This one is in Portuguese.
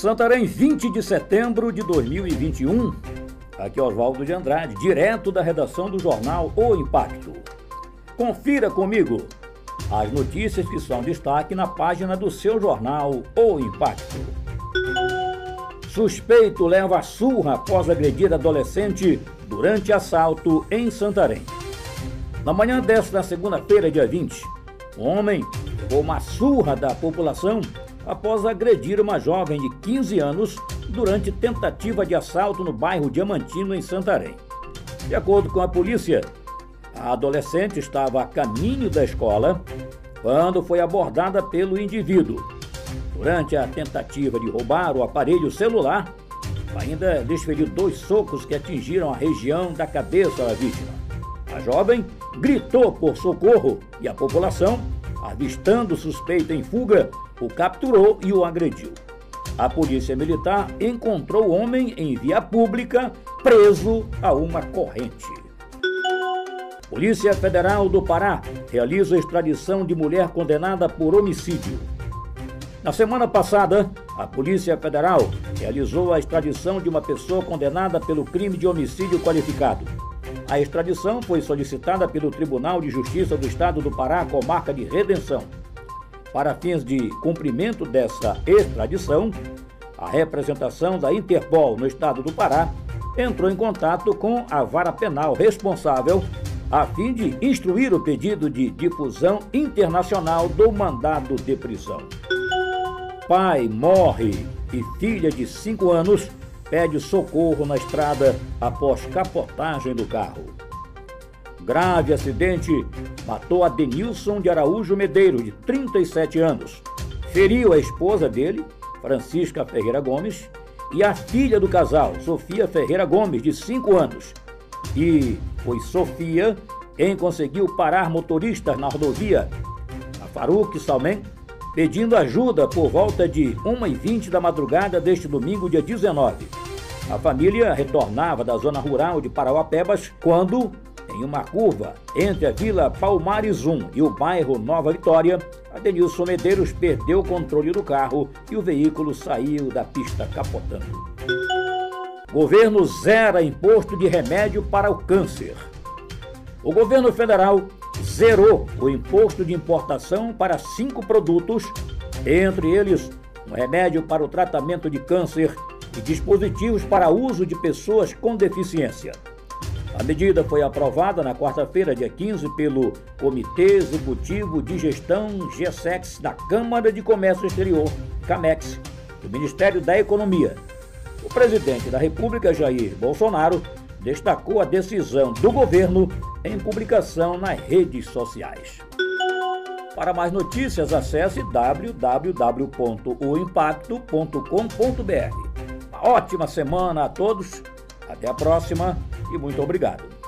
Santarém, 20 de setembro de 2021. Aqui é Oswaldo de Andrade, direto da redação do jornal O Impacto. Confira comigo as notícias que são destaque na página do seu jornal O Impacto. Suspeito leva surra após agredir adolescente durante assalto em Santarém. Na manhã desta segunda-feira, dia 20, um homem levou uma surra da população após agredir uma jovem de 15 anos durante tentativa de assalto no bairro Diamantino, em Santarém. De acordo com a polícia, a adolescente estava a caminho da escola quando foi abordada pelo indivíduo. Durante a tentativa de roubar o aparelho celular, ainda desferiu dois socos que atingiram a região da cabeça da vítima. A jovem gritou por socorro e a população, avistando o suspeito em fuga, o capturou e o agrediu. A polícia militar encontrou o homem em via pública, preso a uma corrente. Polícia Federal do Pará realiza extradição de mulher condenada por homicídio. Na semana passada, a Polícia Federal realizou a extradição de uma pessoa condenada pelo crime de homicídio qualificado. A extradição foi solicitada pelo Tribunal de Justiça do Estado do Pará, comarca de Redenção. Para fins de cumprimento dessa extradição, a representação da Interpol no estado do Pará entrou em contato com a vara penal responsável a fim de instruir o pedido de difusão internacional do mandado de prisão. Pai morre e filha de 5 anos pede socorro na estrada após capotagem do carro. Grave acidente matou Adenilson de Araújo Medeiros, de 37 anos. Feriu a esposa dele, Francisca Ferreira Gomes, e a filha do casal, Sofia Ferreira Gomes, de 5 anos. E foi Sofia quem conseguiu parar motoristas na rodovia, a Faruque Salmen, pedindo ajuda por volta de 1h20 da madrugada deste domingo, dia 19. A família retornava da zona rural de Parauapebas quando em uma curva entre a Vila Palmares 1 e o bairro Nova Vitória, Adenilson Medeiros perdeu o controle do carro e o veículo saiu da pista capotando. Governo zera imposto de remédio para o câncer. O governo federal zerou o imposto de importação para cinco produtos, entre eles um remédio para o tratamento de câncer e dispositivos para uso de pessoas com deficiência. A medida foi aprovada na quarta-feira, dia 15, pelo Comitê Executivo de Gestão GSEX da Câmara de Comércio Exterior, CAMEX, do Ministério da Economia. O presidente da República, Jair Bolsonaro, destacou a decisão do governo em publicação nas redes sociais. Para mais notícias, acesse www.oimpacto.com.br. Uma ótima semana a todos, até a próxima e muito obrigado.